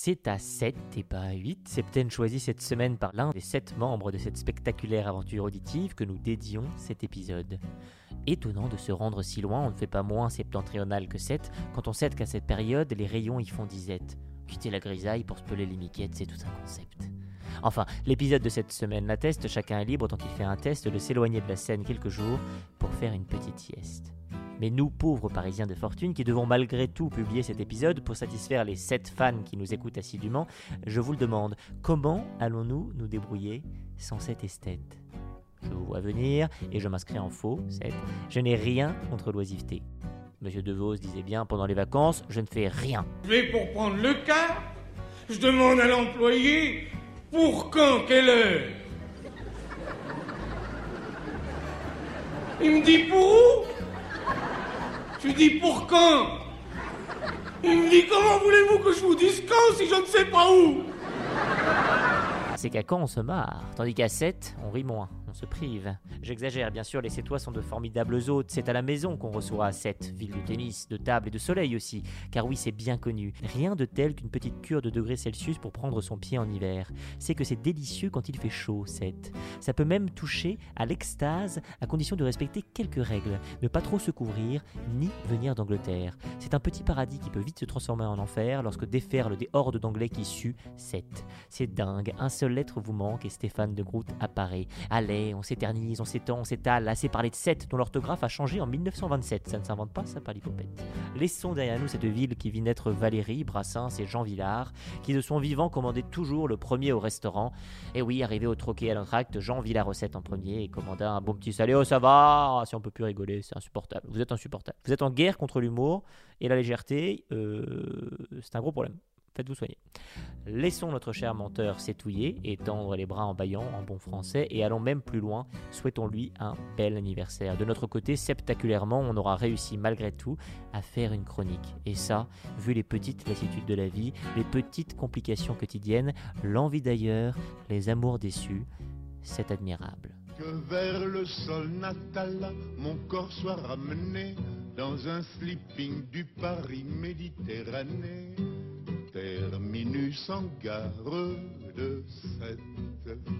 C'est à 7 et pas à 8, Septaine choisi cette semaine par l'un des 7 membres de cette spectaculaire aventure auditive que nous dédions cet épisode. Étonnant de se rendre si loin, on ne fait pas moins septentrional que 7 quand on sait qu'à cette période les rayons y font disette. Quitter la grisaille pour se peler les miquettes, c'est tout un concept. Enfin, l'épisode de cette semaine l'atteste, chacun est libre tant qu'il fait un test de s'éloigner de la scène quelques jours pour faire une petite sieste. Mais nous, pauvres Parisiens de fortune, qui devons malgré tout publier cet épisode pour satisfaire les 7 fans qui nous écoutent assidûment, je vous le demande, comment allons-nous nous débrouiller sans cet esthète? Je vous vois venir, et je m'inscris en faux, 7. Je n'ai rien contre l'oisiveté. Monsieur DeVos disait bien pendant les vacances, je ne fais rien. Je vais pour prendre le car. Je demande à l'employé pour quand, quelle heure? Il me dit pour où? Lui dis pour quand? Il me dit comment voulez-vous que je vous dise quand si je ne sais pas où? C'est qu'à quand on se marre, tandis qu'à 7, on rit moins on se prive. J'exagère, bien sûr, les Sétois sont de formidables hôtes, c'est à la maison qu'on reçoit cette ville de tennis, de table et de soleil aussi, car oui, c'est bien connu. Rien de tel qu'une petite cure de degrés Celsius pour prendre son pied en hiver. C'est que c'est délicieux quand il fait chaud, 7. Ça peut même toucher à l'extase, à condition de respecter quelques règles, ne pas trop se couvrir, ni venir d'Angleterre. C'est un petit paradis qui peut vite se transformer en enfer lorsque déferlent des hordes d'anglais qui suent 7. C'est dingue, un seul lettre vous manque et Stéphane de Groot apparaît. Allez, on s'éternise, on s'étend, on s'étale, assez parler de 7 dont l'orthographe a changé en 1927. Ça ne s'invente pas, ça, pas l'hypopète. Laissons derrière nous cette ville qui vit naître Valérie, Brassens et Jean Villard, qui de son vivant commandaient toujours le premier au restaurant. Et oui, arrivé au troquet à l'entracte, Jean vit la recette en premier et commanda un bon petit salé. Oh, ça va Si on peut plus rigoler, c'est insupportable. Vous êtes insupportable. Vous êtes en guerre contre l'humour et la légèreté, euh, c'est un gros problème faites-vous soigner. Laissons notre cher menteur s'étouiller et tendre les bras en baillant en bon français et allons même plus loin, souhaitons-lui un bel anniversaire. De notre côté, spectaculairement, on aura réussi malgré tout à faire une chronique. Et ça, vu les petites lassitudes de la vie, les petites complications quotidiennes, l'envie d'ailleurs, les amours déçus, c'est admirable. Que vers le sol natal, mon corps soit ramené dans un sleeping du Paris terminus en gare de sept